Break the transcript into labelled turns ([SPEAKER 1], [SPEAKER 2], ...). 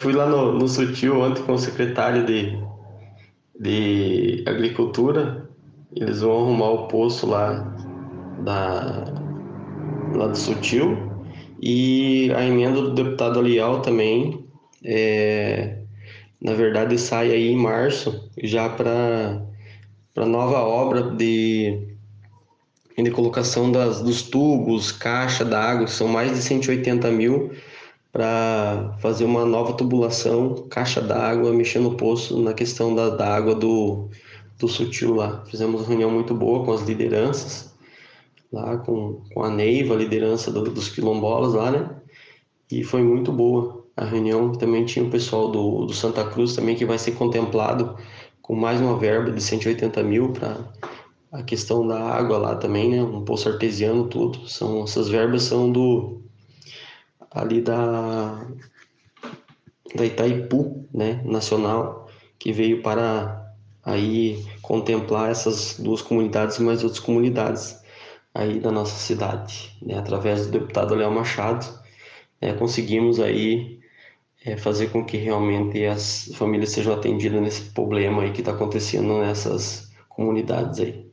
[SPEAKER 1] Fui lá no, no Sutil ontem com o secretário de, de Agricultura. Eles vão arrumar o poço lá, da, lá do Sutil. E a emenda do deputado Alial também, é, na verdade, sai aí em março, já para nova obra de, de colocação das, dos tubos, caixa d'água, que são mais de 180 mil para fazer uma nova tubulação, caixa d'água, mexer no poço na questão da, da água do, do sutil lá. Fizemos uma reunião muito boa com as lideranças, lá com, com a Neiva, a liderança do, dos quilombolas lá, né? E foi muito boa a reunião. Também tinha o pessoal do, do Santa Cruz também que vai ser contemplado com mais uma verba de 180 mil para a questão da água lá também, né? Um poço artesiano, tudo. São, essas verbas são do ali da, da Itaipu, né, nacional, que veio para aí contemplar essas duas comunidades e mais outras comunidades aí da nossa cidade, né, através do deputado Léo Machado, né, conseguimos aí é, fazer com que realmente as famílias sejam atendidas nesse problema aí que está acontecendo nessas comunidades aí.